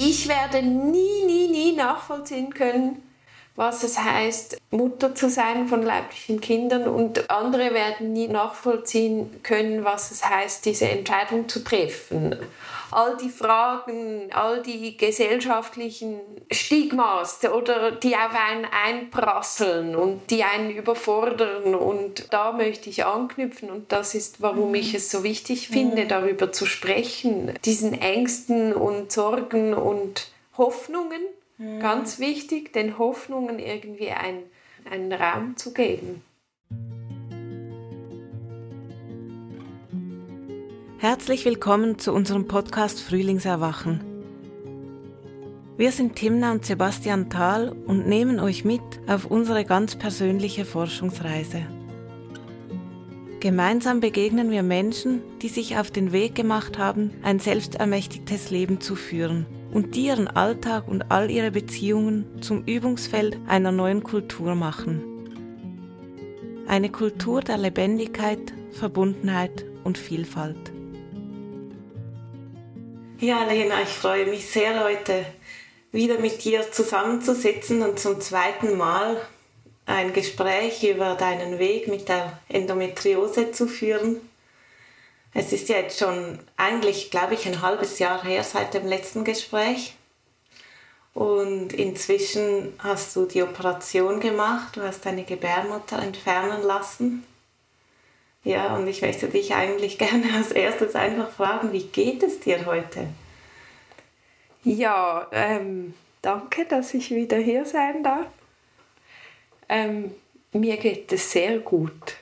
ich werde nie, nie, nie nachvollziehen können, was es heißt, Mutter zu sein von leiblichen Kindern und andere werden nie nachvollziehen können, was es heißt, diese Entscheidung zu treffen. All die Fragen, all die gesellschaftlichen Stigmas oder die auf einen einprasseln und die einen überfordern und da möchte ich anknüpfen und das ist, warum ich es so wichtig finde, mhm. darüber zu sprechen, diesen Ängsten und Sorgen und Hoffnungen Mhm. Ganz wichtig, den Hoffnungen irgendwie ein, einen Raum zu geben. Herzlich willkommen zu unserem Podcast Frühlingserwachen. Wir sind Timna und Sebastian Thal und nehmen euch mit auf unsere ganz persönliche Forschungsreise. Gemeinsam begegnen wir Menschen, die sich auf den Weg gemacht haben, ein selbstermächtigtes Leben zu führen und die ihren Alltag und all ihre Beziehungen zum Übungsfeld einer neuen Kultur machen. Eine Kultur der Lebendigkeit, Verbundenheit und Vielfalt. Ja, Lena, ich freue mich sehr, heute wieder mit dir zusammenzusitzen und zum zweiten Mal ein Gespräch über deinen Weg mit der Endometriose zu führen. Es ist ja jetzt schon eigentlich, glaube ich, ein halbes Jahr her seit dem letzten Gespräch. Und inzwischen hast du die Operation gemacht, du hast deine Gebärmutter entfernen lassen. Ja, und ich möchte dich eigentlich gerne als erstes einfach fragen, wie geht es dir heute? Ja, ähm, danke, dass ich wieder hier sein darf. Ähm, mir geht es sehr gut.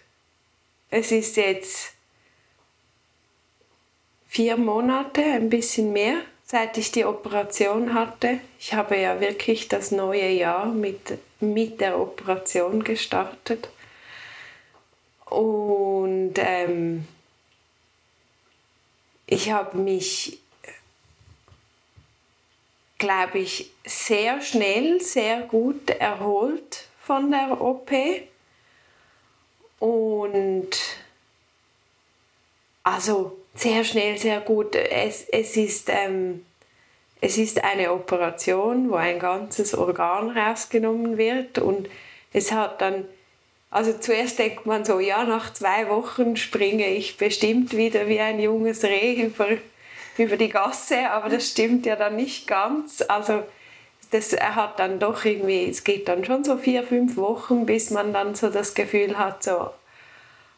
Es ist jetzt vier Monate, ein bisschen mehr, seit ich die Operation hatte. Ich habe ja wirklich das neue Jahr mit, mit der Operation gestartet. Und ähm, ich habe mich, glaube ich, sehr schnell, sehr gut erholt von der OP. Und also sehr schnell, sehr gut. Es, es, ist, ähm, es ist eine Operation, wo ein ganzes Organ rausgenommen wird und es hat dann, also zuerst denkt man so, ja, nach zwei Wochen springe ich bestimmt wieder wie ein junges Reh über, über die Gasse, aber das stimmt ja dann nicht ganz. Also das hat dann doch irgendwie, es geht dann schon so vier, fünf Wochen, bis man dann so das Gefühl hat, so,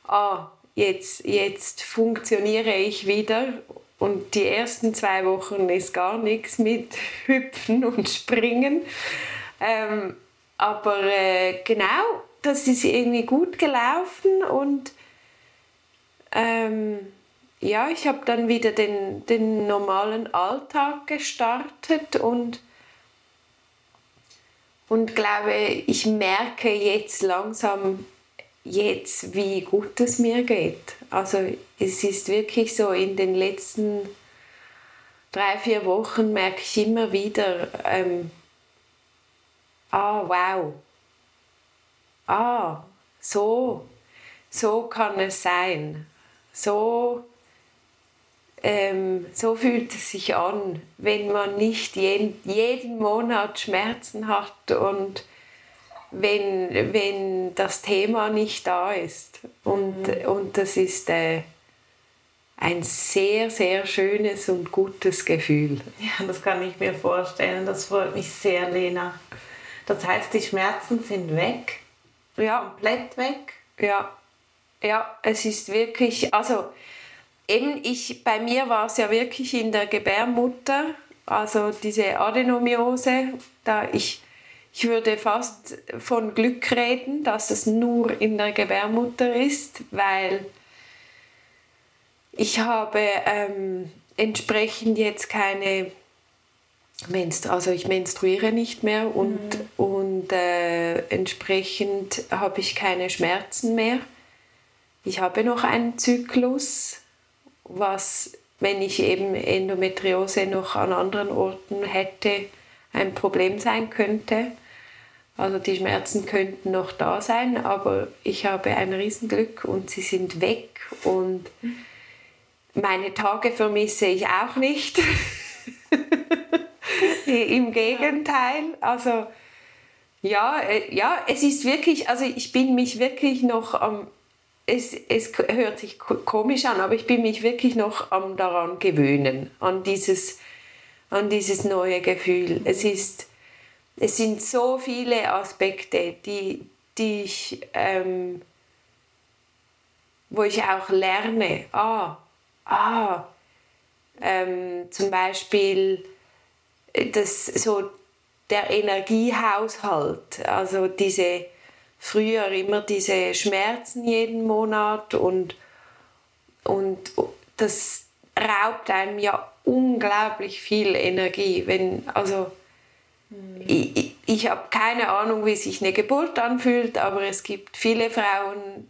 ah, jetzt, jetzt funktioniere ich wieder. Und die ersten zwei Wochen ist gar nichts mit Hüpfen und Springen. Ähm, aber äh, genau, das ist irgendwie gut gelaufen und ähm, ja, ich habe dann wieder den, den normalen Alltag gestartet und und glaube, ich merke jetzt langsam, jetzt, wie gut es mir geht. Also es ist wirklich so, in den letzten drei, vier Wochen merke ich immer wieder, ähm, ah, wow, ah, so, so kann es sein. So ähm, so fühlt es sich an, wenn man nicht jeden, jeden Monat Schmerzen hat und wenn, wenn das Thema nicht da ist. Und, mhm. und das ist äh, ein sehr, sehr schönes und gutes Gefühl. Ja, das kann ich mir vorstellen. Das freut mich sehr, Lena. Das heißt, die Schmerzen sind weg? Ja. Komplett weg? Ja. Ja, es ist wirklich, also eben ich, bei mir war es ja wirklich in der Gebärmutter, also diese Adenomiose, da ich, ich würde fast von Glück reden, dass es nur in der Gebärmutter ist, weil ich habe ähm, entsprechend jetzt keine Menstru also ich menstruiere nicht mehr und, mhm. und äh, entsprechend habe ich keine Schmerzen mehr. Ich habe noch einen Zyklus, was, wenn ich eben Endometriose noch an anderen Orten hätte, ein Problem sein könnte. Also die Schmerzen könnten noch da sein, aber ich habe ein Riesenglück und sie sind weg und meine Tage vermisse ich auch nicht. Im Gegenteil. Also ja, äh, ja, es ist wirklich, also ich bin mich wirklich noch am, es, es hört sich komisch an, aber ich bin mich wirklich noch am daran gewöhnen, an dieses, an dieses neue Gefühl. Es ist, es sind so viele Aspekte, die, die ich, ähm, wo ich auch lerne. Ah, ah, ähm, zum Beispiel äh, das so der Energiehaushalt, also diese früher immer diese Schmerzen jeden Monat und und das raubt einem ja unglaublich viel Energie, wenn also mhm. ich, ich habe keine Ahnung, wie sich eine Geburt anfühlt, aber es gibt viele Frauen,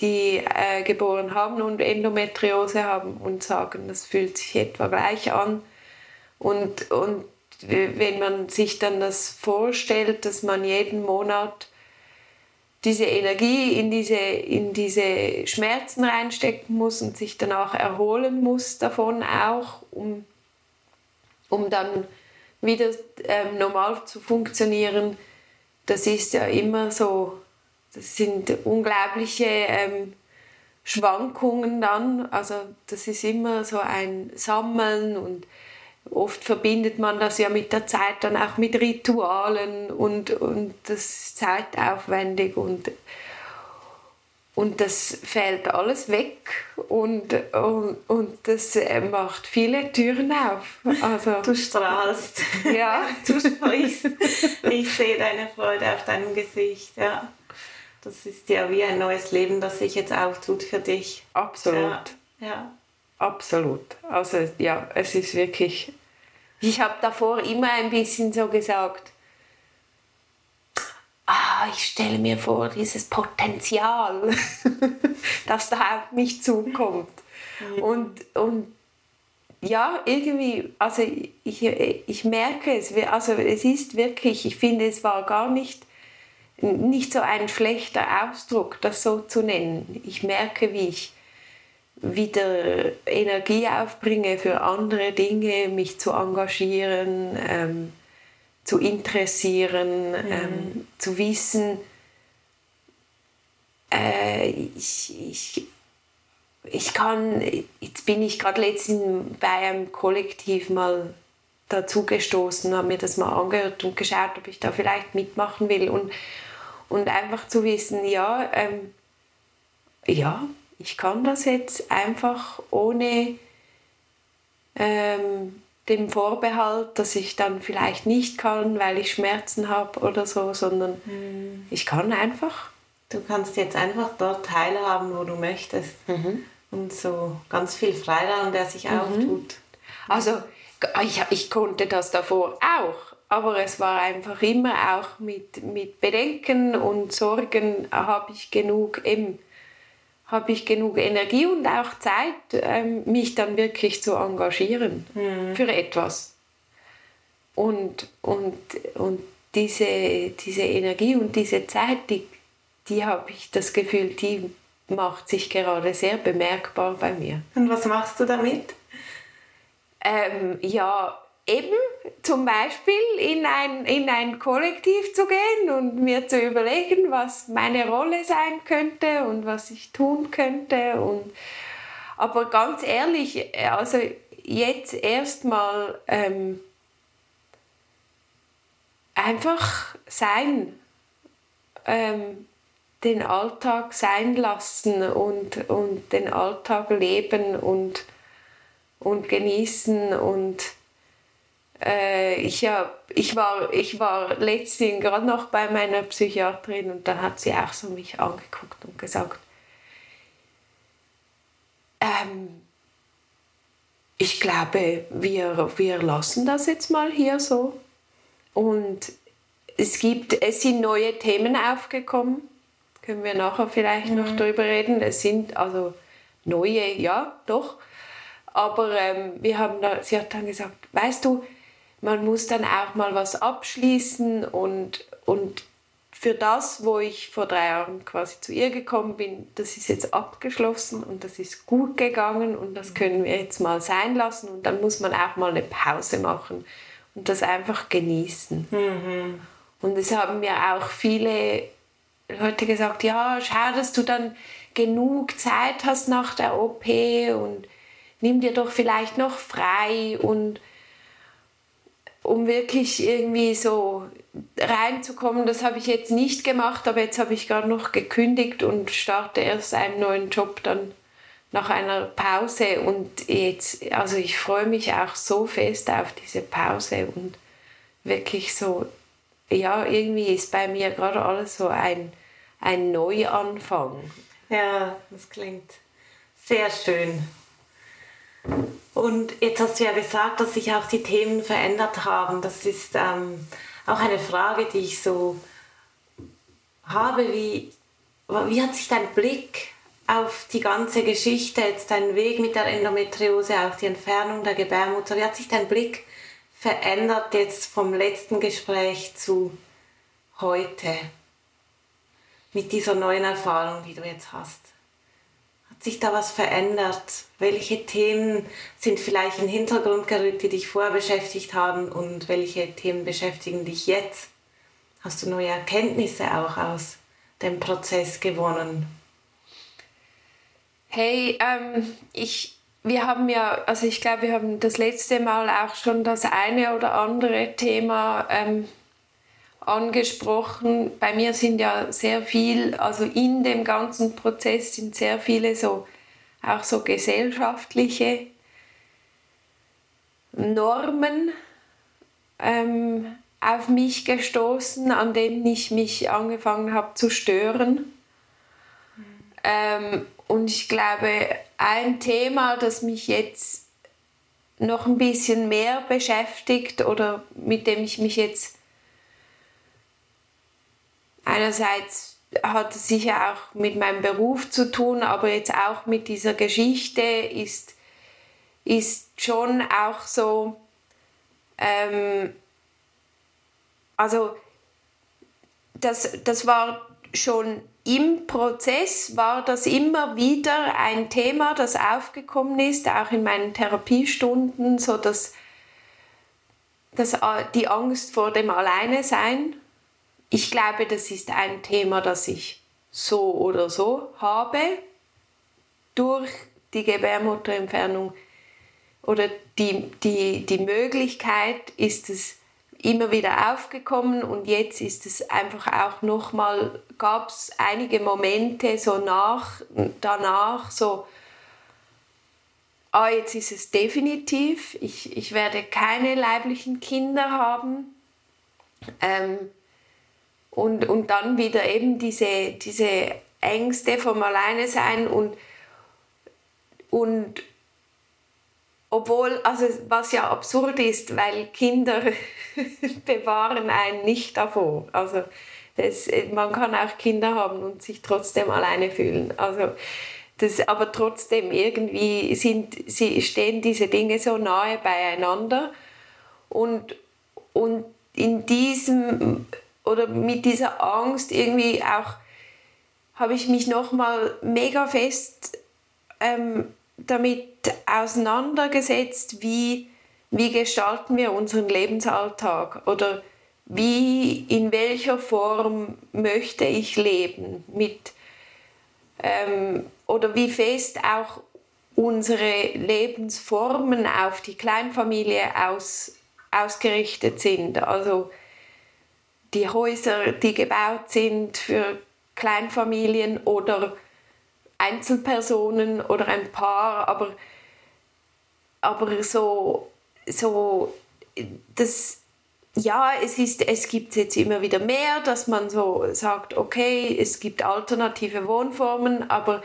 die äh, geboren haben und Endometriose haben und sagen, das fühlt sich etwa gleich an. Und, und wenn man sich dann das vorstellt, dass man jeden Monat diese Energie in diese, in diese Schmerzen reinstecken muss und sich danach erholen muss davon auch, um, um dann wieder ähm, normal zu funktionieren, das ist ja immer so das sind unglaubliche ähm, Schwankungen dann. Also das ist immer so ein Sammeln und oft verbindet man das ja mit der Zeit dann auch mit Ritualen und, und das ist zeitaufwendig und, und das fällt alles weg und, und, und das äh, macht viele Türen auf. Also, du strahlst. Ja. du sprichst. Ich sehe deine Freude auf deinem Gesicht. Ja. Das ist ja wie ein neues Leben, das sich jetzt auftut für dich. Absolut. Ja. ja. Absolut. Also ja, es ist wirklich. Ich habe davor immer ein bisschen so gesagt, ah, ich stelle mir vor, dieses Potenzial, das da auf mich zukommt. Mhm. Und, und ja, irgendwie, also ich, ich merke es, also es ist wirklich, ich finde, es war gar nicht nicht so ein schlechter Ausdruck, das so zu nennen. Ich merke, wie ich wieder Energie aufbringe für andere Dinge, mich zu engagieren, ähm, zu interessieren, mhm. ähm, zu wissen, äh, ich, ich, ich kann, jetzt bin ich gerade letztens bei einem Kollektiv mal dazugestoßen, habe mir das mal angehört und geschaut, ob ich da vielleicht mitmachen will. Und und einfach zu wissen, ja, ähm, ja, ich kann das jetzt einfach ohne ähm, dem Vorbehalt, dass ich dann vielleicht nicht kann, weil ich Schmerzen habe oder so, sondern mhm. ich kann einfach. Du kannst jetzt einfach dort teilhaben, wo du möchtest. Mhm. Und so ganz viel Freiraum, der sich mhm. auftut. Also ich, ich konnte das davor auch aber es war einfach immer auch mit, mit Bedenken und Sorgen, habe ich genug eben, habe ich genug Energie und auch Zeit, ähm, mich dann wirklich zu engagieren mhm. für etwas. Und, und, und diese, diese Energie und diese Zeit, die, die habe ich das Gefühl, die macht sich gerade sehr bemerkbar bei mir. Und was machst du damit? Ähm, ja, eben zum Beispiel in ein, in ein Kollektiv zu gehen und mir zu überlegen, was meine Rolle sein könnte und was ich tun könnte. Und, aber ganz ehrlich, also jetzt erstmal ähm, einfach sein, ähm, den Alltag sein lassen und, und den Alltag leben und, und genießen und ich, hab, ich, war, ich war letztens gerade noch bei meiner Psychiaterin und dann hat sie auch so mich angeguckt und gesagt, ähm, ich glaube, wir, wir lassen das jetzt mal hier so. Und es, gibt, es sind neue Themen aufgekommen. Können wir nachher vielleicht mhm. noch darüber reden. Es sind also neue, ja, doch. Aber ähm, wir haben da, sie hat dann gesagt, weißt du, man muss dann auch mal was abschließen und, und für das, wo ich vor drei Jahren quasi zu ihr gekommen bin, das ist jetzt abgeschlossen und das ist gut gegangen und das können wir jetzt mal sein lassen und dann muss man auch mal eine Pause machen und das einfach genießen. Mhm. Und es haben mir auch viele Leute gesagt, ja, schau, dass du dann genug Zeit hast nach der OP und nimm dir doch vielleicht noch frei und um wirklich irgendwie so reinzukommen. Das habe ich jetzt nicht gemacht, aber jetzt habe ich gerade noch gekündigt und starte erst einen neuen Job dann nach einer Pause und jetzt, also ich freue mich auch so fest auf diese Pause und wirklich so, ja, irgendwie ist bei mir gerade alles so ein, ein Neuanfang. Ja, das klingt sehr schön. Und jetzt hast du ja gesagt, dass sich auch die Themen verändert haben. Das ist ähm, auch eine Frage, die ich so habe. Wie, wie hat sich dein Blick auf die ganze Geschichte, jetzt dein Weg mit der Endometriose, auch die Entfernung der Gebärmutter, wie hat sich dein Blick verändert jetzt vom letzten Gespräch zu heute? Mit dieser neuen Erfahrung, die du jetzt hast sich da was verändert? Welche Themen sind vielleicht in den Hintergrund gerückt, die dich vorher beschäftigt haben und welche Themen beschäftigen dich jetzt? Hast du neue Erkenntnisse auch aus dem Prozess gewonnen? Hey, ähm, ich, wir haben ja, also ich glaube, wir haben das letzte Mal auch schon das eine oder andere Thema ähm, angesprochen. Bei mir sind ja sehr viel, also in dem ganzen Prozess sind sehr viele so, auch so gesellschaftliche Normen ähm, auf mich gestoßen, an denen ich mich angefangen habe zu stören. Ähm, und ich glaube, ein Thema, das mich jetzt noch ein bisschen mehr beschäftigt oder mit dem ich mich jetzt einerseits hat es sicher auch mit meinem Beruf zu tun, aber jetzt auch mit dieser Geschichte ist, ist schon auch so, ähm, also das, das war schon im Prozess, war das immer wieder ein Thema, das aufgekommen ist, auch in meinen Therapiestunden, so dass, dass äh, die Angst vor dem Alleine sein ich glaube, das ist ein Thema, das ich so oder so habe durch die Gebärmutterentfernung oder die, die, die Möglichkeit ist es immer wieder aufgekommen und jetzt ist es einfach auch nochmal, gab es einige Momente so nach, danach so, ah, jetzt ist es definitiv, ich, ich werde keine leiblichen Kinder haben. Ähm, und, und dann wieder eben diese, diese Ängste vom Alleine sein und, und obwohl, also was ja absurd ist, weil Kinder bewahren einen nicht davor. Also das, man kann auch Kinder haben und sich trotzdem alleine fühlen. Also das, aber trotzdem irgendwie sind, sie, stehen diese Dinge so nahe beieinander und, und in diesem oder mit dieser Angst irgendwie auch habe ich mich nochmal mega fest ähm, damit auseinandergesetzt, wie, wie gestalten wir unseren Lebensalltag oder wie, in welcher Form möchte ich leben mit, ähm, oder wie fest auch unsere Lebensformen auf die Kleinfamilie aus, ausgerichtet sind. Also die Häuser, die gebaut sind für Kleinfamilien oder Einzelpersonen oder ein Paar, aber, aber so, so das, ja, es, ist, es gibt jetzt immer wieder mehr, dass man so sagt, okay, es gibt alternative Wohnformen, aber,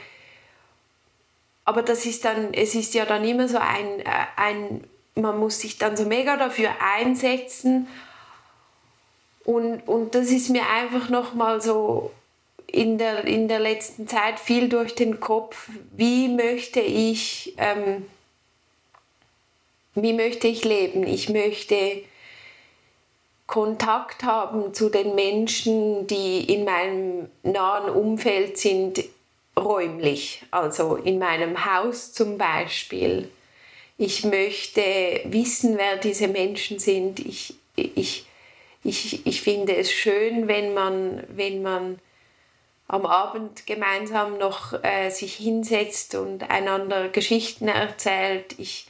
aber das ist dann, es ist ja dann immer so ein, ein, man muss sich dann so mega dafür einsetzen und, und das ist mir einfach nochmal so in der, in der letzten Zeit viel durch den Kopf, wie möchte ich, ähm, wie möchte ich leben? Ich möchte Kontakt haben zu den Menschen, die in meinem nahen Umfeld sind, räumlich, also in meinem Haus zum Beispiel. ich möchte wissen, wer diese Menschen sind. Ich, ich, ich, ich finde es schön, wenn man, wenn man am Abend gemeinsam noch äh, sich hinsetzt und einander Geschichten erzählt. Ich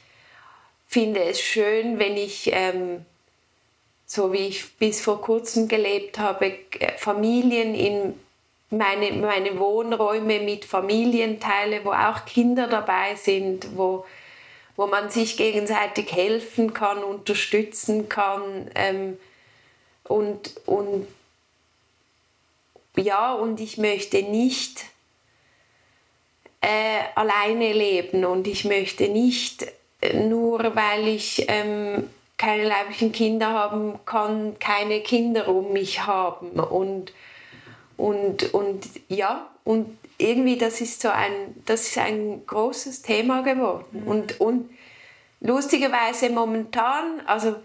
finde es schön, wenn ich, ähm, so wie ich bis vor kurzem gelebt habe, Familien in meine, meine Wohnräume mit Familien teile, wo auch Kinder dabei sind, wo, wo man sich gegenseitig helfen kann, unterstützen kann. Ähm, und, und ja, und ich möchte nicht äh, alleine leben und ich möchte nicht äh, nur, weil ich ähm, keine leiblichen Kinder haben kann, keine Kinder um mich haben und und, und ja, und irgendwie das ist so ein, das ist ein großes Thema geworden. Mhm. Und, und lustigerweise momentan, also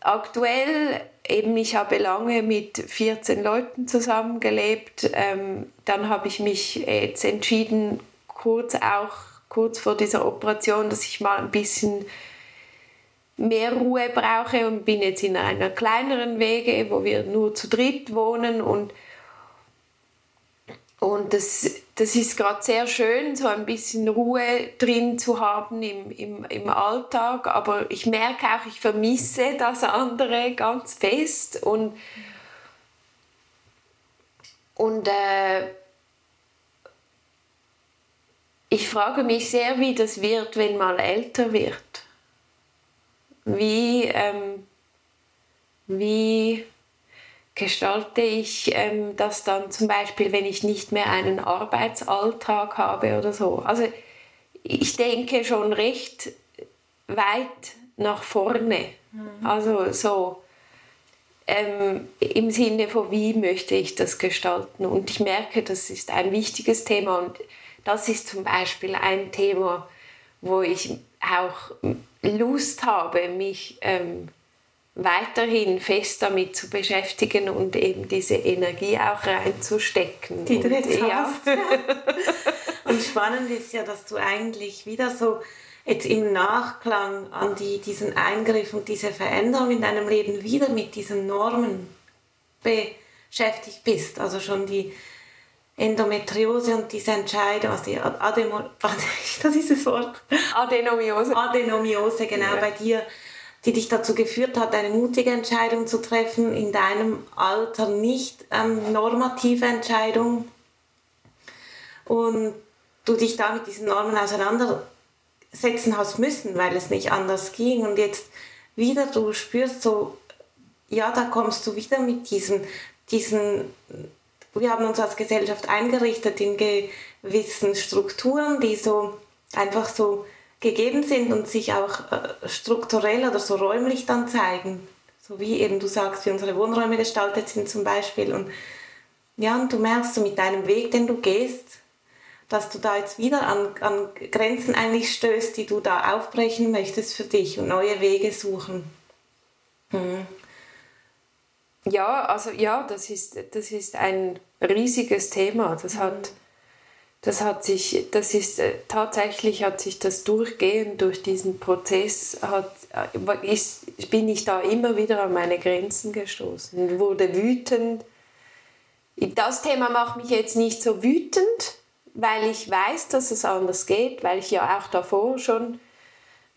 aktuell, eben ich habe lange mit 14 Leuten zusammengelebt, ähm, dann habe ich mich jetzt entschieden, kurz auch kurz vor dieser Operation, dass ich mal ein bisschen mehr Ruhe brauche und bin jetzt in einer kleineren Wege, wo wir nur zu dritt wohnen und und das, das ist gerade sehr schön, so ein bisschen Ruhe drin zu haben im, im, im Alltag. Aber ich merke auch, ich vermisse das andere ganz fest. Und, und äh, ich frage mich sehr, wie das wird, wenn man älter wird. Wie, ähm, wie gestalte ich ähm, das dann zum Beispiel, wenn ich nicht mehr einen Arbeitsalltag habe oder so. Also ich denke schon recht weit nach vorne. Mhm. Also so ähm, im Sinne von, wie möchte ich das gestalten. Und ich merke, das ist ein wichtiges Thema und das ist zum Beispiel ein Thema, wo ich auch Lust habe, mich ähm, weiterhin fest damit zu beschäftigen und eben diese Energie auch reinzustecken. Die du jetzt ja. hast. und spannend ist ja, dass du eigentlich wieder so jetzt im Nachklang an die, diesen Eingriff und diese Veränderung in deinem Leben wieder mit diesen Normen beschäftigt bist. Also schon die Endometriose und diese Entscheidung, also die Ademo, das ist das Wort. Adenomiose. Adenomiose, genau, ja. bei dir die dich dazu geführt hat, eine mutige Entscheidung zu treffen, in deinem Alter nicht ähm, normative Entscheidung. Und du dich da mit diesen Normen auseinandersetzen hast müssen, weil es nicht anders ging. Und jetzt wieder du spürst so, ja, da kommst du wieder mit diesen, diesen wir haben uns als Gesellschaft eingerichtet in gewissen Strukturen, die so einfach so gegeben sind und sich auch äh, strukturell oder so räumlich dann zeigen. So wie eben du sagst, wie unsere Wohnräume gestaltet sind zum Beispiel. Und ja, und du merkst so mit deinem Weg, den du gehst, dass du da jetzt wieder an, an Grenzen eigentlich stößt, die du da aufbrechen möchtest für dich und neue Wege suchen. Hm. Ja, also ja, das ist, das ist ein riesiges Thema. Das mhm. hat das hat sich, das ist äh, tatsächlich hat sich das durchgehend durch diesen Prozess hat, äh, ist, bin ich da immer wieder an meine Grenzen gestoßen, wurde wütend. Das Thema macht mich jetzt nicht so wütend, weil ich weiß, dass es anders geht, weil ich ja auch davor schon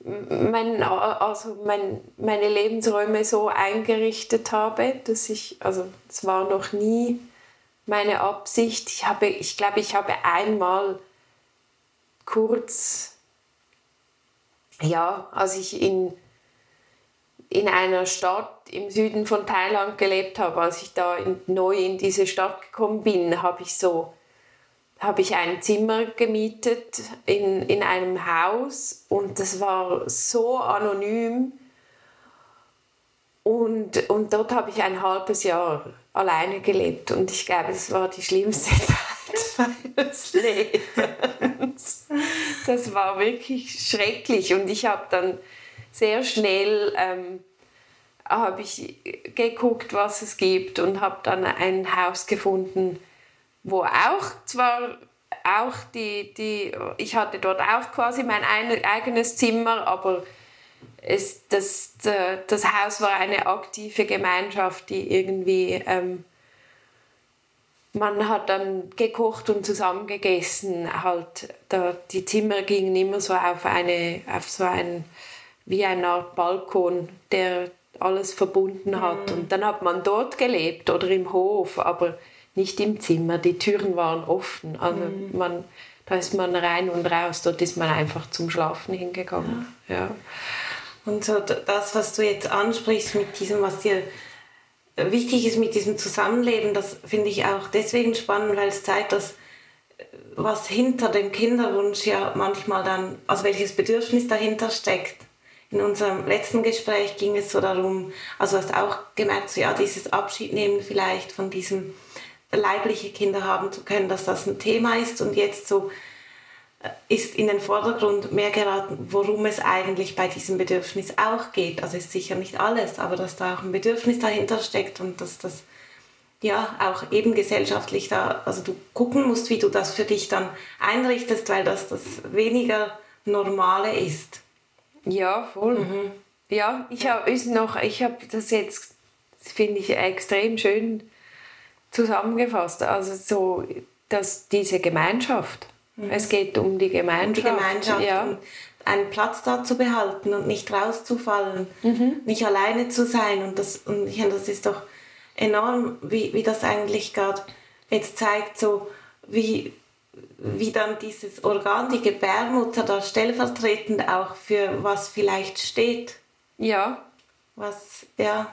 mein, also mein, meine Lebensräume so eingerichtet habe, dass ich, also es war noch nie meine Absicht. Ich habe, ich glaube, ich habe einmal kurz, ja, als ich in, in einer Stadt im Süden von Thailand gelebt habe, als ich da in, neu in diese Stadt gekommen bin, habe ich so habe ich ein Zimmer gemietet in, in einem Haus und das war so anonym und, und dort habe ich ein halbes Jahr alleine gelebt. Und ich glaube, das war die schlimmste Zeit meines Lebens. Das war wirklich schrecklich. Und ich habe dann sehr schnell ähm, habe ich geguckt, was es gibt und habe dann ein Haus gefunden, wo auch zwar auch die, die, ich hatte dort auch quasi mein eigenes Zimmer, aber es, das, das Haus war eine aktive Gemeinschaft, die irgendwie, ähm, man hat dann gekocht und zusammen gegessen, halt, da, die Zimmer gingen immer so auf eine, auf so ein, wie eine Art Balkon, der alles verbunden hat. Mhm. Und dann hat man dort gelebt oder im Hof, aber nicht im Zimmer. Die Türen waren offen. Also mhm. man, da ist man rein und raus. Dort ist man einfach zum Schlafen hingegangen. Ja. ja. Und so das, was du jetzt ansprichst mit diesem, was dir wichtig ist mit diesem Zusammenleben, das finde ich auch deswegen spannend, weil es zeigt, dass was hinter dem Kinderwunsch ja manchmal dann, also welches Bedürfnis dahinter steckt. In unserem letzten Gespräch ging es so darum, also hast auch gemerkt, so ja, dieses Abschiednehmen vielleicht von diesem leibliche Kinder haben zu können, dass das ein Thema ist und jetzt so äh, ist in den Vordergrund mehr geraten, worum es eigentlich bei diesem Bedürfnis auch geht. Also ist sicher nicht alles, aber dass da auch ein Bedürfnis dahinter steckt und dass das ja auch eben gesellschaftlich da, also du gucken musst, wie du das für dich dann einrichtest, weil das das weniger Normale ist. Ja, voll. Mhm. Ja, ich habe noch, ich habe das jetzt, finde ich extrem schön zusammengefasst. Also so, dass diese Gemeinschaft. Mhm. Es geht um die Gemeinschaft. Die Gemeinschaft. Ja. einen Platz da zu behalten und nicht rauszufallen, mhm. nicht alleine zu sein. Und das, und ich das ist doch enorm, wie, wie das eigentlich gerade jetzt zeigt, so wie, wie dann dieses Organ, die Gebärmutter, da stellvertretend auch für was vielleicht steht. Ja. Was, ja,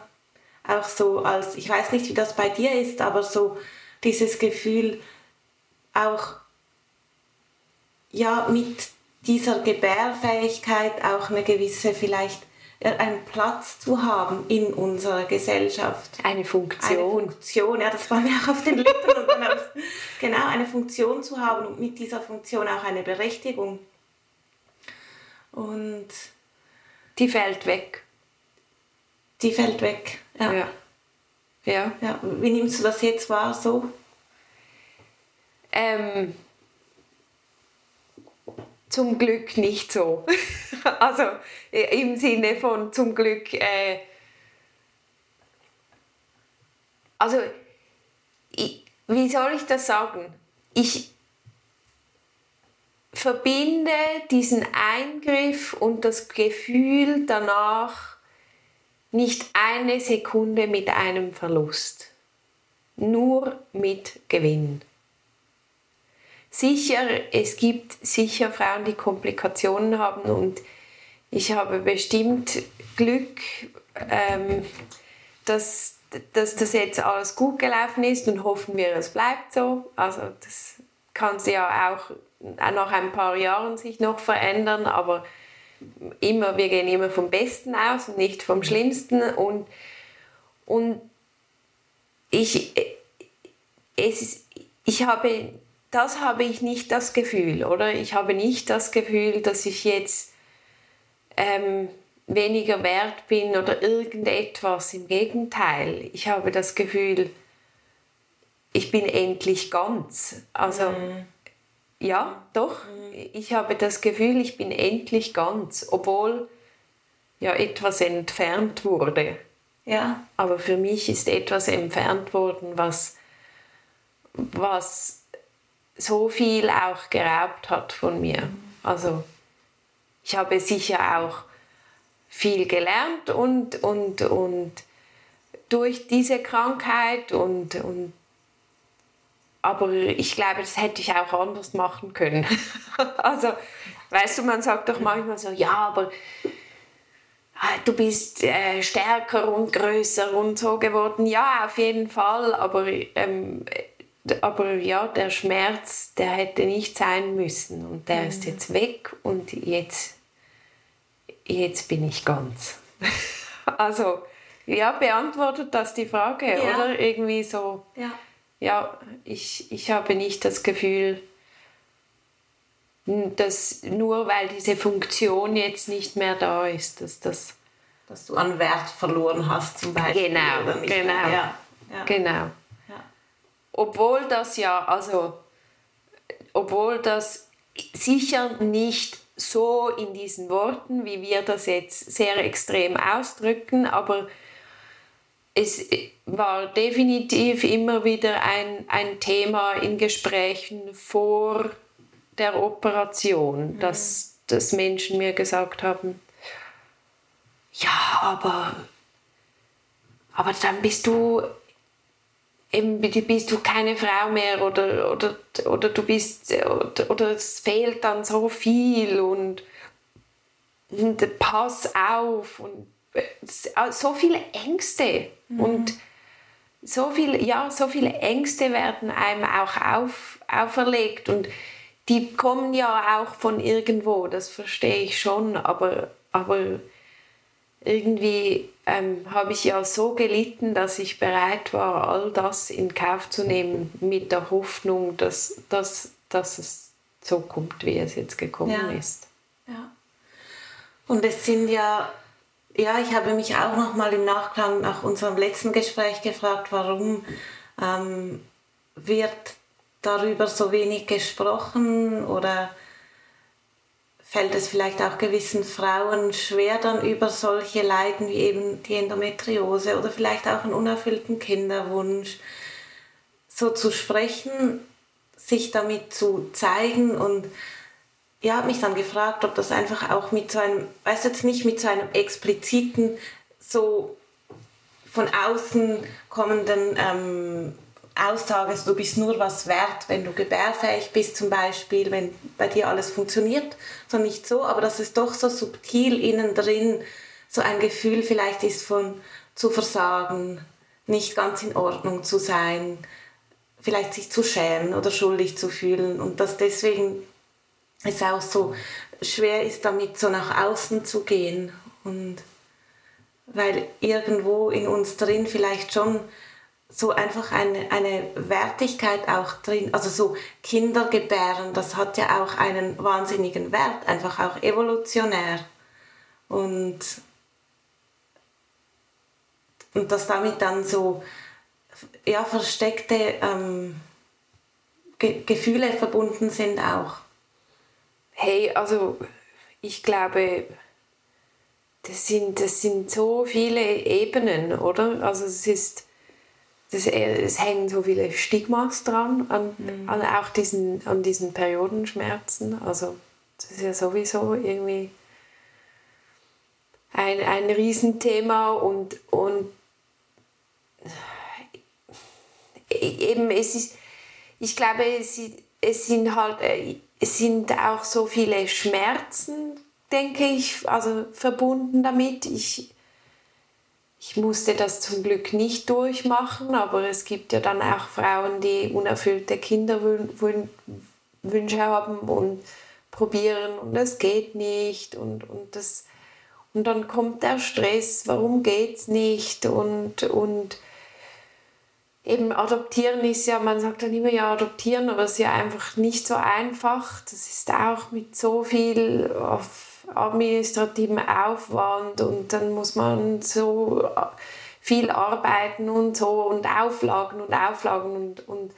auch so als, ich weiß nicht, wie das bei dir ist, aber so dieses Gefühl auch ja mit dieser Gebärfähigkeit auch eine gewisse vielleicht einen Platz zu haben in unserer Gesellschaft. Eine Funktion. Eine Funktion, ja, das war mir auch auf den Lippen. und dann auf, genau, eine Funktion zu haben und mit dieser Funktion auch eine Berechtigung. Und die fällt weg. Die fällt weg. Ja. ja. ja. ja. Wie nimmst du das jetzt wahr so? Ähm, zum Glück nicht so. also im Sinne von zum Glück. Äh, also, ich, wie soll ich das sagen? Ich verbinde diesen Eingriff und das Gefühl danach nicht eine Sekunde mit einem Verlust, nur mit Gewinn. Sicher, es gibt sicher Frauen, die Komplikationen haben und ich habe bestimmt Glück, ähm, dass, dass das jetzt alles gut gelaufen ist und hoffen wir, es bleibt so. Also das kann sich ja auch nach ein paar Jahren sich noch verändern, aber immer, wir gehen immer vom Besten aus und nicht vom Schlimmsten. Und, und ich, es ist, ich habe, das habe ich nicht das Gefühl, oder? Ich habe nicht das Gefühl, dass ich jetzt ähm, weniger wert bin oder irgendetwas. Im Gegenteil, ich habe das Gefühl, ich bin endlich ganz. Also, mhm. Ja, doch. Ich habe das Gefühl, ich bin endlich ganz, obwohl ja etwas entfernt wurde. Ja. Aber für mich ist etwas entfernt worden, was, was so viel auch geraubt hat von mir. Also ich habe sicher auch viel gelernt und, und, und durch diese Krankheit und, und aber ich glaube, das hätte ich auch anders machen können. also, weißt du, man sagt doch manchmal so, ja, aber ah, du bist äh, stärker und größer und so geworden. Ja, auf jeden Fall, aber, ähm, aber ja, der Schmerz, der hätte nicht sein müssen und der mhm. ist jetzt weg und jetzt, jetzt bin ich ganz. also, ja, beantwortet das die Frage, ja. oder? Irgendwie so. Ja ja, ich, ich habe nicht das Gefühl, dass nur weil diese Funktion jetzt nicht mehr da ist, dass das. Dass du an Wert verloren hast, zum Beispiel. Genau, genau. Ja, ja. genau. Obwohl das ja, also, obwohl das sicher nicht so in diesen Worten, wie wir das jetzt sehr extrem ausdrücken, aber es war definitiv immer wieder ein, ein Thema in Gesprächen vor der Operation, mhm. dass, dass Menschen mir gesagt haben, ja, aber, aber dann bist du eben bist du keine Frau mehr oder, oder, oder du bist oder, oder es fehlt dann so viel und, und pass auf und so viele Ängste mhm. und so viel, ja, so viele Ängste werden einem auch auf, auferlegt und die kommen ja auch von irgendwo, das verstehe ich schon, aber, aber irgendwie ähm, habe ich ja so gelitten, dass ich bereit war, all das in Kauf zu nehmen, mit der Hoffnung, dass, dass, dass es so kommt, wie es jetzt gekommen ja. ist. Ja. Und es sind ja, ja, ich habe mich auch noch mal im Nachklang nach unserem letzten Gespräch gefragt, warum ähm, wird darüber so wenig gesprochen oder fällt es vielleicht auch gewissen Frauen schwer, dann über solche Leiden wie eben die Endometriose oder vielleicht auch einen unerfüllten Kinderwunsch so zu sprechen, sich damit zu zeigen. Und ja, habe mich dann gefragt, ob das einfach auch mit so einem, weiß jetzt nicht mit so einem expliziten, so von außen kommenden ähm, Aussage, du bist nur was wert, wenn du gebärfähig bist zum Beispiel, wenn bei dir alles funktioniert, so nicht so, aber dass es doch so subtil innen drin so ein Gefühl vielleicht ist von zu versagen, nicht ganz in Ordnung zu sein, vielleicht sich zu schämen oder schuldig zu fühlen und dass deswegen es auch so schwer ist, damit so nach außen zu gehen und weil irgendwo in uns drin vielleicht schon so einfach eine, eine Wertigkeit auch drin. Also so Kindergebären, das hat ja auch einen wahnsinnigen Wert, einfach auch evolutionär. Und, und dass damit dann so ja, versteckte ähm, Ge Gefühle verbunden sind auch. Hey, also ich glaube, das sind, das sind so viele Ebenen, oder? Also es ist das, äh, es hängen so viele Stigmas dran, an, mhm. an auch diesen, an diesen Periodenschmerzen. Also das ist ja sowieso irgendwie ein, ein Riesenthema und, und äh, eben es ist, ich glaube, es, es sind halt, äh, es sind auch so viele Schmerzen, denke ich, also verbunden damit. Ich, ich musste das zum Glück nicht durchmachen, aber es gibt ja dann auch Frauen, die unerfüllte Kinderwünsche haben und probieren und es geht nicht und, und, das, und dann kommt der Stress, warum geht es nicht und, und eben adoptieren ist ja, man sagt dann immer ja adoptieren, aber es ist ja einfach nicht so einfach. Das ist auch mit so viel auf administrativen Aufwand und dann muss man so viel arbeiten und so und Auflagen und Auflagen und, und,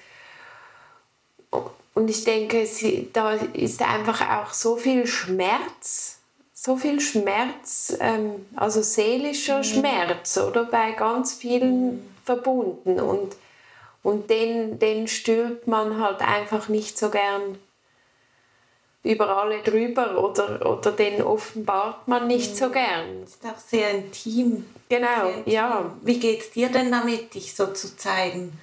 und ich denke, da ist einfach auch so viel Schmerz, so viel Schmerz, ähm, also seelischer mhm. Schmerz, oder bei ganz vielen mhm. verbunden und, und den, den stülpt man halt einfach nicht so gern über alle drüber oder, oder den offenbart man nicht so gern. Das ist auch sehr intim. Genau, sehr intim. ja. Wie geht es dir denn damit, dich so zu zeigen?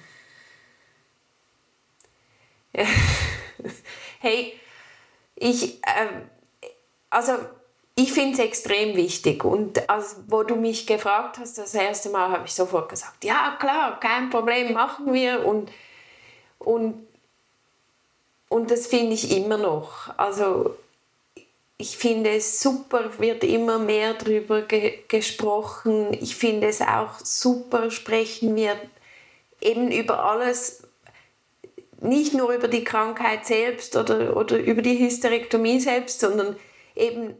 hey, ich, äh, also ich finde es extrem wichtig und als, wo du mich gefragt hast, das erste Mal habe ich sofort gesagt, ja klar, kein Problem, machen wir und, und und das finde ich immer noch. Also ich finde es super, wird immer mehr darüber ge gesprochen. Ich finde es auch super, sprechen wir eben über alles, nicht nur über die Krankheit selbst oder, oder über die Hysterektomie selbst, sondern eben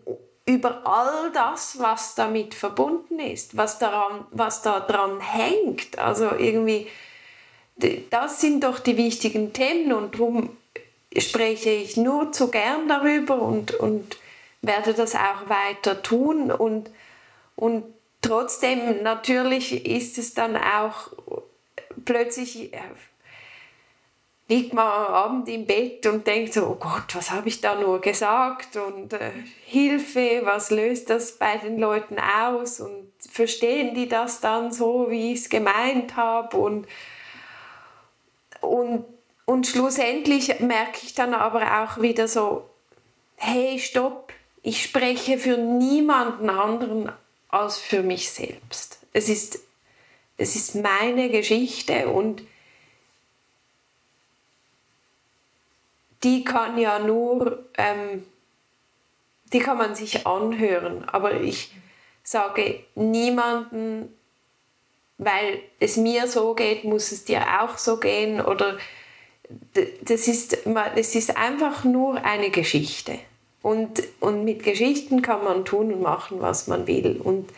über all das, was damit verbunden ist, was, daran, was da dran hängt. Also irgendwie, das sind doch die wichtigen Themen und darum spreche ich nur zu gern darüber und, und werde das auch weiter tun. Und, und trotzdem, natürlich ist es dann auch plötzlich, äh, liegt man am Abend im Bett und denkt so, oh Gott, was habe ich da nur gesagt? Und äh, Hilfe, was löst das bei den Leuten aus? Und verstehen die das dann so, wie ich es gemeint habe und, und, und schlussendlich merke ich dann aber auch wieder so, hey, stopp, ich spreche für niemanden anderen als für mich selbst. Es ist, es ist meine Geschichte und die kann ja nur, ähm, die kann man sich anhören, aber ich sage niemanden, weil es mir so geht, muss es dir auch so gehen oder das ist, das ist einfach nur eine Geschichte. Und, und mit Geschichten kann man tun und machen, was man will. Und,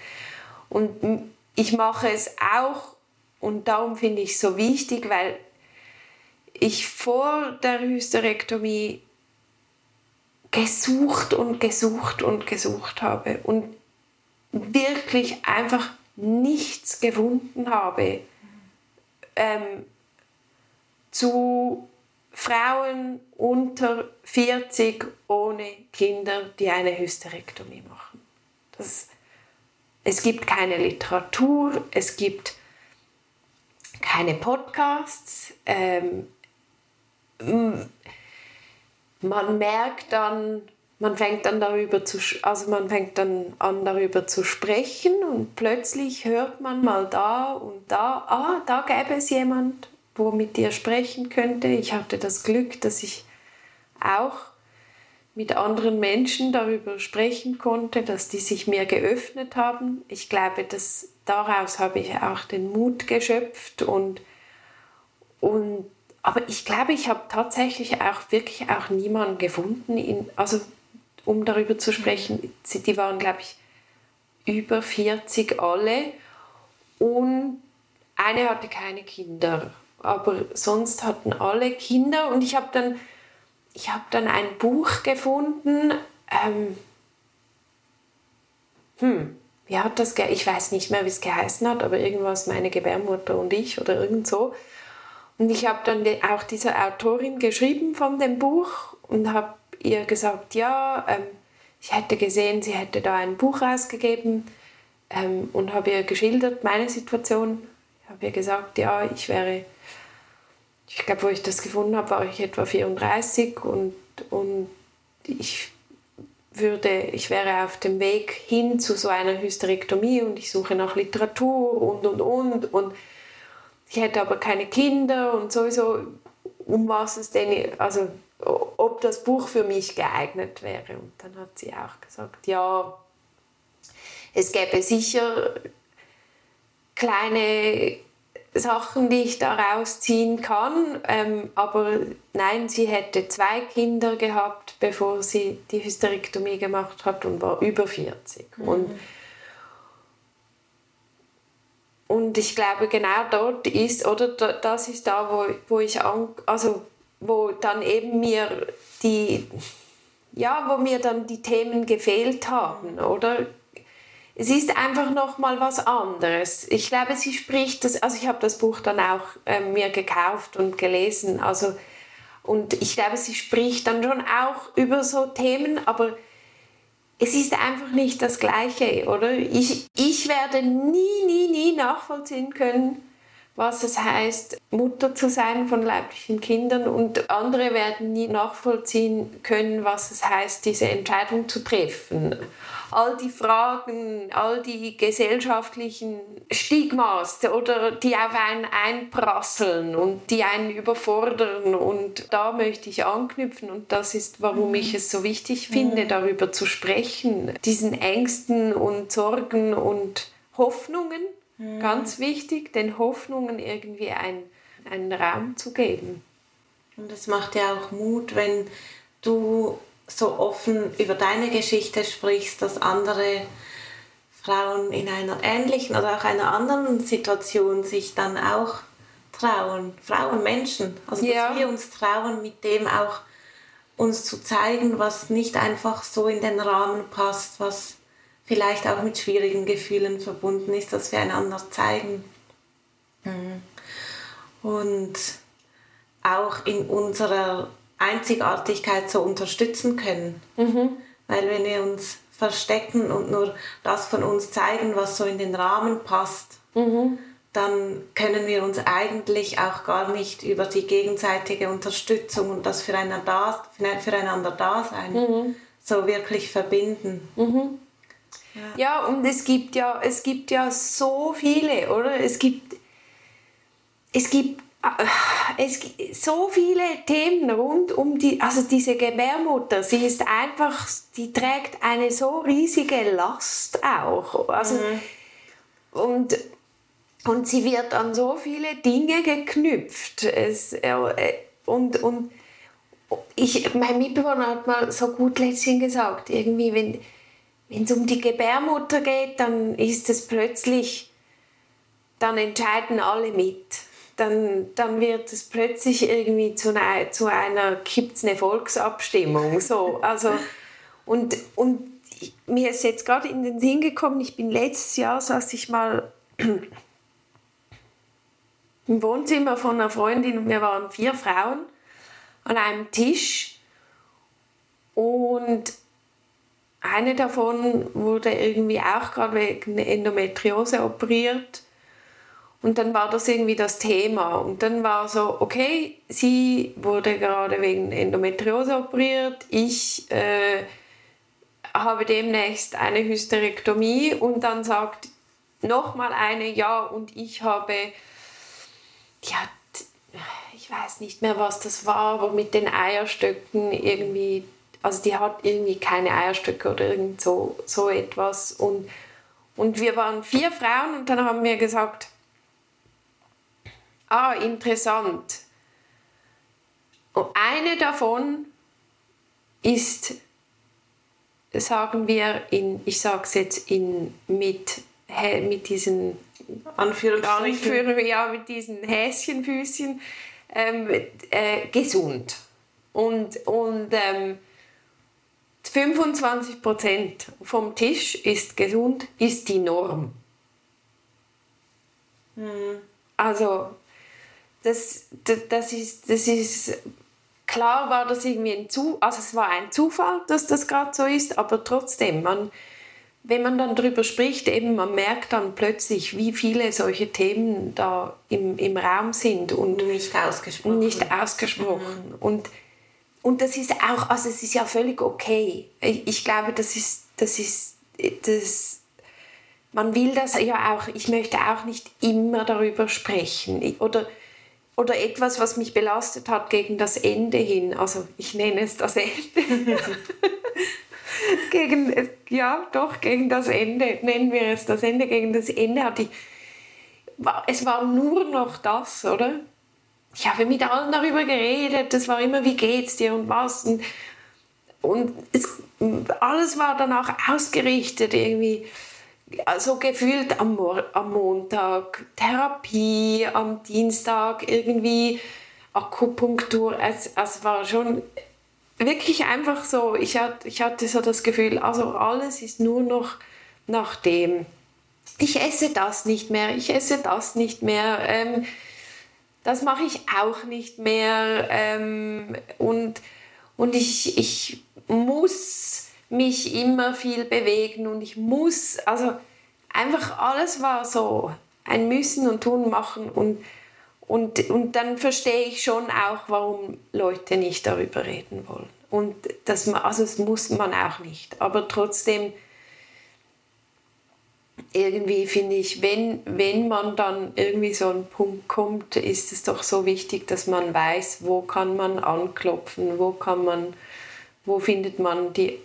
und ich mache es auch, und darum finde ich es so wichtig, weil ich vor der Hysterektomie gesucht und gesucht und gesucht habe und wirklich einfach nichts gefunden habe ähm, zu Frauen unter 40 ohne Kinder, die eine Hysterektomie machen. Das, es gibt keine Literatur, es gibt keine Podcasts, ähm, man merkt dann, man fängt dann darüber zu, also man fängt dann an darüber zu sprechen und plötzlich hört man mal da und da, ah, da gäbe es jemand, wo mit dir sprechen könnte. Ich hatte das Glück, dass ich auch mit anderen Menschen darüber sprechen konnte, dass die sich mir geöffnet haben. Ich glaube, dass daraus habe ich auch den Mut geschöpft und, und aber ich glaube, ich habe tatsächlich auch wirklich auch niemanden gefunden, in, also um darüber zu sprechen. Die waren, glaube ich, über 40 alle und eine hatte keine Kinder, aber sonst hatten alle Kinder und ich habe dann, habe dann ein Buch gefunden. Ähm, hm, wie hat das? Ich weiß nicht mehr, wie es geheißen hat, aber irgendwas meine Gebärmutter und ich oder irgend so. Und ich habe dann auch dieser Autorin geschrieben von dem Buch und habe ihr gesagt, ja, ähm, ich hätte gesehen, sie hätte da ein Buch rausgegeben ähm, und habe ihr geschildert, meine Situation. Habe ihr gesagt, ja, ich wäre, ich glaube, wo ich das gefunden habe, war ich etwa 34 und, und ich würde, ich wäre auf dem Weg hin zu so einer Hysterektomie und ich suche nach Literatur und, und, und. und ich hätte aber keine Kinder und sowieso, um was es denn, also ob das Buch für mich geeignet wäre. Und dann hat sie auch gesagt, ja, es gäbe sicher kleine Sachen, die ich daraus ziehen kann, ähm, aber nein, sie hätte zwei Kinder gehabt, bevor sie die Hysterektomie gemacht hat und war über 40. Mhm. Und und ich glaube, genau dort ist, oder das ist da, wo, wo ich, an, also wo dann eben mir die, ja, wo mir dann die Themen gefehlt haben, oder? Es ist einfach noch mal was anderes. Ich glaube, sie spricht das, also ich habe das Buch dann auch äh, mir gekauft und gelesen, also und ich glaube, sie spricht dann schon auch über so Themen, aber es ist einfach nicht das Gleiche, oder? Ich, ich werde nie, nie, nie nachvollziehen können, was es heißt, Mutter zu sein von leiblichen Kindern. Und andere werden nie nachvollziehen können, was es heißt, diese Entscheidung zu treffen. All die Fragen, all die gesellschaftlichen Stigmas oder die auf einen einprasseln und die einen überfordern. Und da möchte ich anknüpfen. Und das ist, warum ich es so wichtig finde, darüber zu sprechen, diesen Ängsten und Sorgen und Hoffnungen, ganz wichtig, den Hoffnungen irgendwie ein, einen Raum zu geben. Und es macht ja auch Mut, wenn du so offen über deine Geschichte sprichst, dass andere Frauen in einer ähnlichen oder auch einer anderen Situation sich dann auch trauen. Frauen, Menschen. Also dass ja. wir uns trauen, mit dem auch uns zu zeigen, was nicht einfach so in den Rahmen passt, was vielleicht auch mit schwierigen Gefühlen verbunden ist, dass wir einander zeigen. Mhm. Und auch in unserer Einzigartigkeit so unterstützen können. Mhm. Weil wenn wir uns verstecken und nur das von uns zeigen, was so in den Rahmen passt, mhm. dann können wir uns eigentlich auch gar nicht über die gegenseitige Unterstützung und das füreinander, da, füreinander Dasein mhm. so wirklich verbinden. Mhm. Ja. ja, und es gibt ja, es gibt ja so viele, oder? Es gibt, es gibt äh, es gibt so viele Themen rund um die, also diese Gebärmutter, sie ist einfach, die trägt eine so riesige Last auch. Also, mhm. und, und sie wird an so viele Dinge geknüpft. Es, äh, und, und ich, mein Mitbewohner hat mal so gut letztens gesagt, irgendwie, wenn wenn es um die Gebärmutter geht, dann ist es plötzlich, dann entscheiden alle mit dann, dann wird es plötzlich irgendwie zu einer, zu einer gibt es eine Volksabstimmung. So, also, und, und mir ist jetzt gerade in den Sinn gekommen, ich bin letztes Jahr, saß ich mal im Wohnzimmer von einer Freundin und wir waren vier Frauen an einem Tisch und eine davon wurde irgendwie auch gerade wegen Endometriose operiert. Und dann war das irgendwie das Thema. Und dann war so, okay, sie wurde gerade wegen Endometriose operiert, ich äh, habe demnächst eine Hysterektomie. Und dann sagt nochmal eine, ja, und ich habe, ja, ich weiß nicht mehr, was das war, aber mit den Eierstöcken irgendwie, also die hat irgendwie keine Eierstöcke oder irgend so, so etwas. Und, und wir waren vier Frauen und dann haben wir gesagt, ah, interessant. Und eine davon ist, sagen wir, in, ich sage es jetzt in, mit, mit diesen Anführungsstrichen, ja, mit diesen Häschenfüßchen, ähm, äh, gesund. Und, und ähm, 25% vom Tisch ist gesund, ist die Norm. Hm. Also das, das, das, ist, das ist klar war das irgendwie ein Zu also es war ein Zufall, dass das gerade so ist, aber trotzdem, man, wenn man dann darüber spricht, eben man merkt dann plötzlich, wie viele solche Themen da im, im Raum sind und nicht ausgesprochen. Nicht ausgesprochen. Mhm. Und, und das ist auch, also es ist ja völlig okay. Ich, glaube, das ist, das ist, das, man will das ja auch, ich möchte auch nicht immer darüber sprechen. Oder oder etwas, was mich belastet hat gegen das Ende hin. Also ich nenne es das Ende. gegen, ja, doch, gegen das Ende, nennen wir es das Ende. Gegen das Ende hatte ich, es war nur noch das, oder? Ich habe mit allen darüber geredet, es war immer, wie geht's dir und was. Und, und es, alles war dann auch ausgerichtet irgendwie also gefühlt am, am Montag Therapie, am Dienstag irgendwie Akupunktur. Es, es war schon wirklich einfach so, ich hatte, ich hatte so das Gefühl, also alles ist nur noch nach dem. Ich esse das nicht mehr, ich esse das nicht mehr, ähm, das mache ich auch nicht mehr. Ähm, und und ich, ich muss mich immer viel bewegen und ich muss, also einfach alles war so ein Müssen und Tun machen und, und, und dann verstehe ich schon auch, warum Leute nicht darüber reden wollen. Und das, also das muss man auch nicht, aber trotzdem irgendwie finde ich, wenn, wenn man dann irgendwie so einen Punkt kommt, ist es doch so wichtig, dass man weiß, wo kann man anklopfen, wo kann man, wo findet man die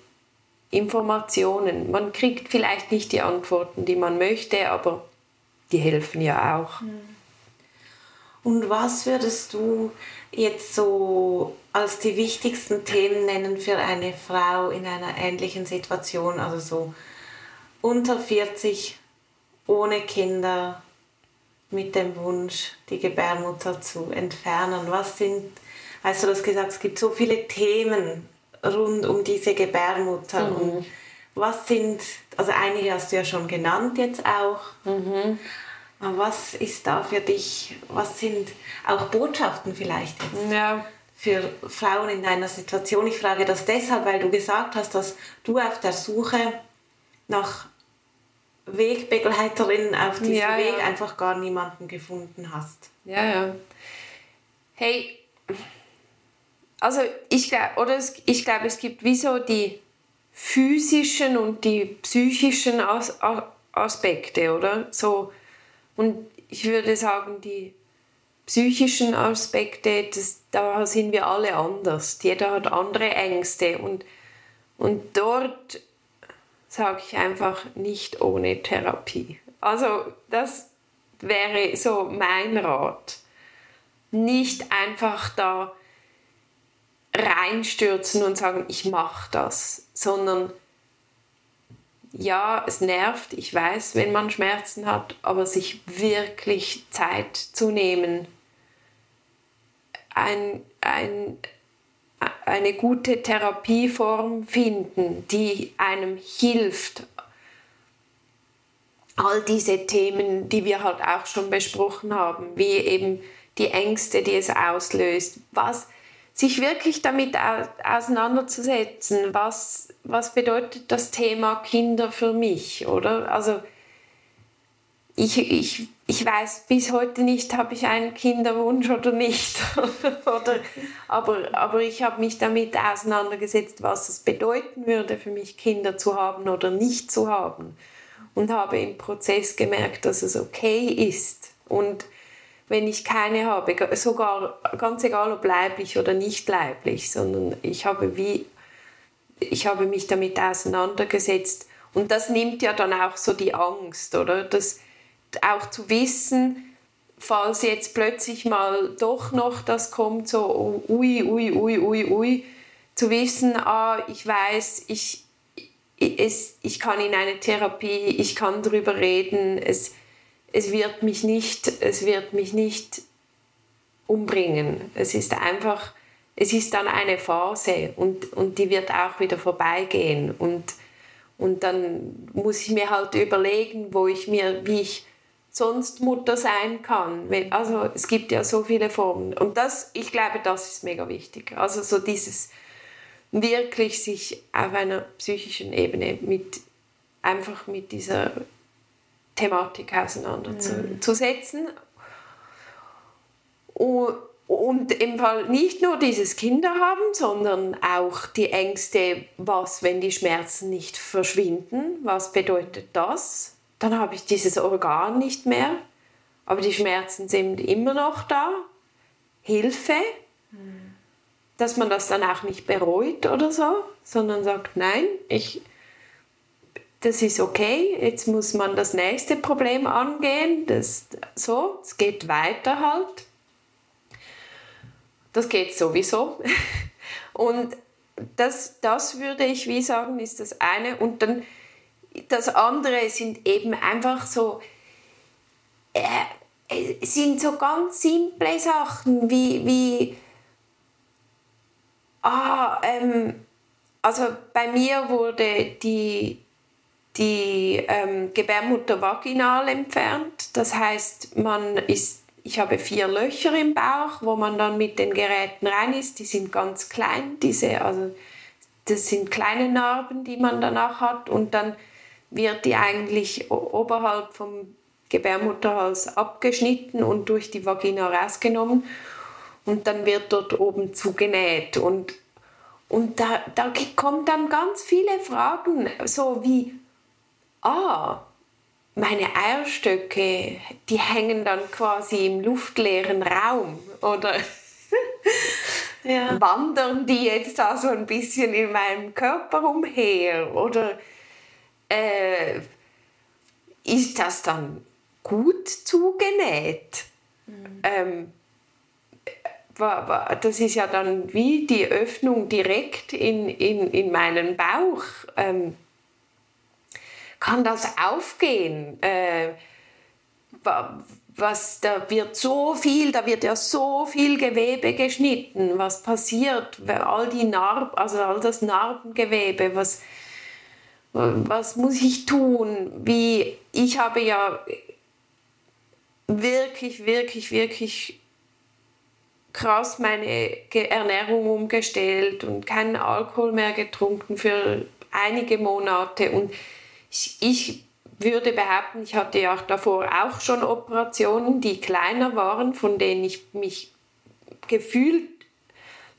Informationen. Man kriegt vielleicht nicht die Antworten, die man möchte, aber die helfen ja auch. Hm. Und was würdest du jetzt so als die wichtigsten Themen nennen für eine Frau in einer ähnlichen Situation, also so unter 40, ohne Kinder, mit dem Wunsch, die Gebärmutter zu entfernen? Was sind Weißt du, du hast gesagt, es gibt so viele Themen rund um diese Gebärmutter. Mhm. Und was sind, also einige hast du ja schon genannt jetzt auch. Mhm. Was ist da für dich, was sind auch Botschaften vielleicht jetzt? Ja für Frauen in deiner Situation. Ich frage das deshalb, weil du gesagt hast, dass du auf der Suche nach Wegbegleiterinnen auf diesem ja, Weg ja. einfach gar niemanden gefunden hast. Ja, ja. Hey, also ich glaube, oder es, ich glaube, es gibt wie so die physischen und die psychischen As Aspekte, oder? So, und ich würde sagen, die psychischen Aspekte, das, da sind wir alle anders. Jeder hat andere Ängste und, und dort sage ich einfach nicht ohne Therapie. Also das wäre so mein Rat. Nicht einfach da reinstürzen und sagen, ich mache das, sondern ja, es nervt, ich weiß, wenn man Schmerzen hat, aber sich wirklich Zeit zu nehmen, ein, ein, eine gute Therapieform finden, die einem hilft, all diese Themen, die wir halt auch schon besprochen haben, wie eben die Ängste, die es auslöst, was sich wirklich damit auseinanderzusetzen, was, was bedeutet das Thema Kinder für mich, oder? Also ich, ich, ich weiß bis heute nicht, habe ich einen Kinderwunsch oder nicht. oder, aber, aber ich habe mich damit auseinandergesetzt, was es bedeuten würde für mich, Kinder zu haben oder nicht zu haben. Und habe im Prozess gemerkt, dass es okay ist. Und wenn ich keine habe, sogar ganz egal ob leiblich oder nicht leiblich, sondern ich habe wie ich habe mich damit auseinandergesetzt und das nimmt ja dann auch so die Angst, oder? Das, auch zu wissen, falls jetzt plötzlich mal doch noch das kommt, so ui, ui, ui, ui, ui, zu wissen, ah, ich weiß, ich, es, ich kann in eine Therapie, ich kann darüber reden, es, es, wird mich nicht, es wird mich nicht umbringen. Es ist einfach, es ist dann eine Phase und, und die wird auch wieder vorbeigehen. Und, und dann muss ich mir halt überlegen, wo ich mir, wie ich sonst Mutter sein kann. Also es gibt ja so viele Formen. Und das, ich glaube, das ist mega wichtig. Also so dieses wirklich sich auf einer psychischen Ebene mit einfach mit dieser Thematik auseinanderzusetzen. Mhm. Und, und im Fall nicht nur dieses Kinder haben, sondern auch die Ängste, was, wenn die Schmerzen nicht verschwinden, was bedeutet das? Dann habe ich dieses Organ nicht mehr, aber die Schmerzen sind immer noch da. Hilfe, dass man das dann auch nicht bereut oder so, sondern sagt, nein, ich, das ist okay, jetzt muss man das nächste Problem angehen, das, so, es geht weiter halt. Das geht sowieso. Und das, das würde ich wie sagen, ist das eine. Und dann das andere sind eben einfach so, äh, sind so ganz simple Sachen wie, wie ah, ähm, also bei mir wurde die, die ähm, Gebärmutter vaginal entfernt. Das heißt, man ist, ich habe vier Löcher im Bauch, wo man dann mit den Geräten rein ist. Die sind ganz klein, diese, also das sind kleine Narben, die man danach hat. Und dann wird die eigentlich oberhalb vom Gebärmutterhals abgeschnitten und durch die Vagina rausgenommen und dann wird dort oben zugenäht und und da, da kommen dann ganz viele Fragen, so wie, ah, meine Eierstöcke, die hängen dann quasi im luftleeren Raum oder ja. wandern die jetzt da so ein bisschen in meinem Körper umher oder äh, ist das dann gut zugenäht? Mhm. Ähm, das ist ja dann wie die Öffnung direkt in, in, in meinen Bauch. Ähm, kann das aufgehen? Äh, was, da wird so viel, da wird ja so viel Gewebe geschnitten, was passiert, all die Narben, also all das Narbengewebe, was, was muss ich tun, wie, ich habe ja wirklich, wirklich, wirklich krass meine Ernährung umgestellt und keinen Alkohol mehr getrunken für einige Monate und ich, ich würde behaupten, ich hatte ja davor auch schon Operationen, die kleiner waren, von denen ich mich gefühlt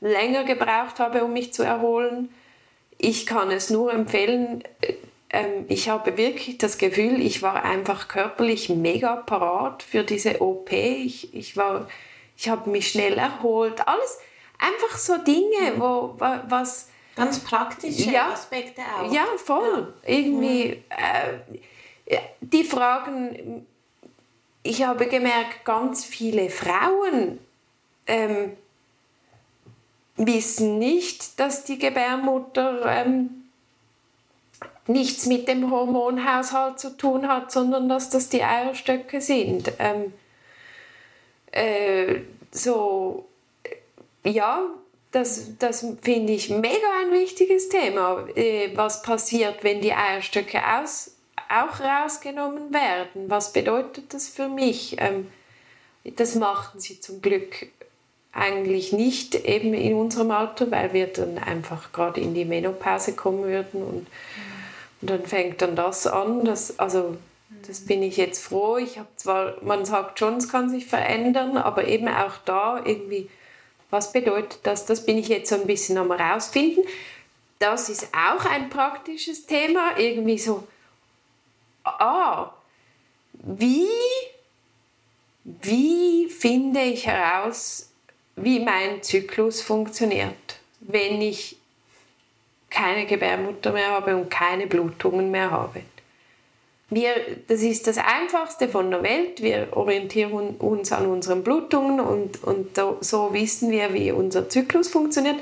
länger gebraucht habe, um mich zu erholen. Ich kann es nur empfehlen. Ähm, ich habe wirklich das Gefühl, ich war einfach körperlich mega parat für diese OP. Ich, ich, war, ich habe mich schnell erholt. Alles einfach so Dinge, wo was ganz praktische ja, Aspekte auch. Ja, voll. Ja. Irgendwie. Äh, die Fragen, ich habe gemerkt, ganz viele Frauen ähm, wissen nicht, dass die Gebärmutter ähm, nichts mit dem Hormonhaushalt zu tun hat, sondern dass das die Eierstöcke sind. Ähm, äh, so, ja, das, das finde ich mega ein wichtiges Thema. Äh, was passiert, wenn die Eierstöcke aus auch rausgenommen werden. Was bedeutet das für mich? Ähm, das machten sie zum Glück eigentlich nicht eben in unserem Alter, weil wir dann einfach gerade in die Menopause kommen würden und, und dann fängt dann das an. Das, also das bin ich jetzt froh. Ich habe zwar, man sagt schon, es kann sich verändern, aber eben auch da irgendwie, was bedeutet das? Das bin ich jetzt so ein bisschen am herausfinden. Das ist auch ein praktisches Thema, irgendwie so ah, wie, wie finde ich heraus, wie mein Zyklus funktioniert, wenn ich keine Gebärmutter mehr habe und keine Blutungen mehr habe. Wir, das ist das Einfachste von der Welt. Wir orientieren uns an unseren Blutungen und, und so wissen wir, wie unser Zyklus funktioniert.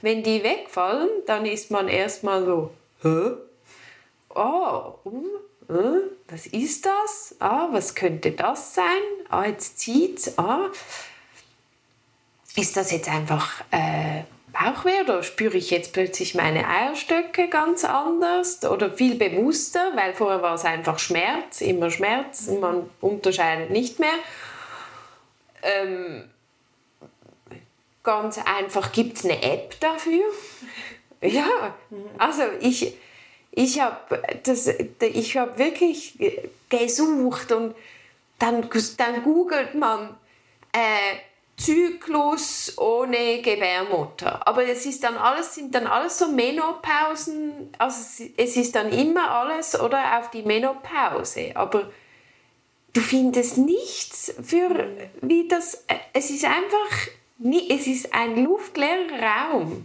Wenn die wegfallen, dann ist man erstmal so, Hä? Oh, hm, was ist das? Ah, was könnte das sein? Ah, jetzt zieht's. Ah, ist das jetzt einfach äh, Bauchweh oder spüre ich jetzt plötzlich meine Eierstöcke ganz anders oder viel bewusster, weil vorher war es einfach Schmerz, immer Schmerz, man unterscheidet nicht mehr. Ähm, ganz einfach, gibt es eine App dafür? ja, also ich, ich habe hab wirklich gesucht und dann, dann googelt man äh, Zyklus ohne Gebärmutter. Aber es ist dann alles, sind dann alles so Menopausen, also es ist dann immer alles oder auf die Menopause. Aber du findest nichts für wie das, es ist einfach, es ist ein luftleerer Raum.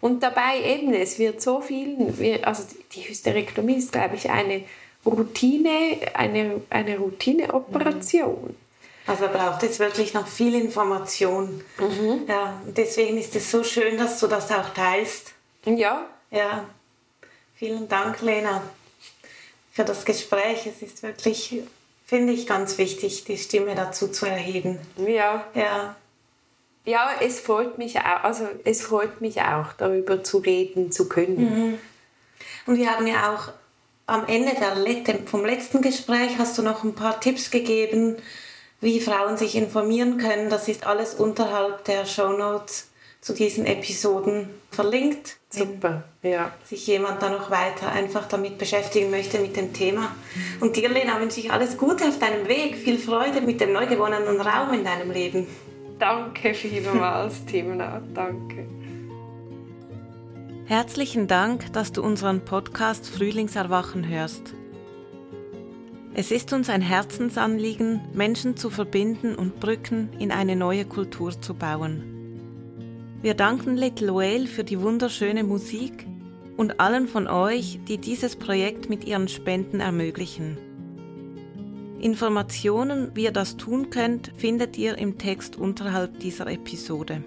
Und dabei eben, es wird so viel, also die Hysterektomie ist, glaube ich, eine Routine, eine, eine Routineoperation. Also braucht es wirklich noch viel Information. Mhm. Ja, deswegen ist es so schön, dass du das auch teilst. Ja. Ja. Vielen Dank, Lena, für das Gespräch. Es ist wirklich, finde ich, ganz wichtig, die Stimme dazu zu erheben. Ja. Ja. Ja, es freut mich auch, also es freut mich auch, darüber zu reden zu können. Mhm. Und wir haben ja auch am Ende der, vom letzten Gespräch hast du noch ein paar Tipps gegeben, wie Frauen sich informieren können. Das ist alles unterhalb der Show Notes zu diesen Episoden verlinkt. Super, ja. Sich jemand da noch weiter einfach damit beschäftigen möchte mit dem Thema. Und dir, Lena, wünsche ich alles Gute auf deinem Weg, viel Freude mit dem neu gewonnenen Raum in deinem Leben. Danke vielmals, Timna. Danke. Herzlichen Dank, dass du unseren Podcast Frühlingserwachen hörst. Es ist uns ein Herzensanliegen, Menschen zu verbinden und Brücken in eine neue Kultur zu bauen. Wir danken Little Whale für die wunderschöne Musik und allen von euch, die dieses Projekt mit ihren Spenden ermöglichen. Informationen, wie ihr das tun könnt, findet ihr im Text unterhalb dieser Episode.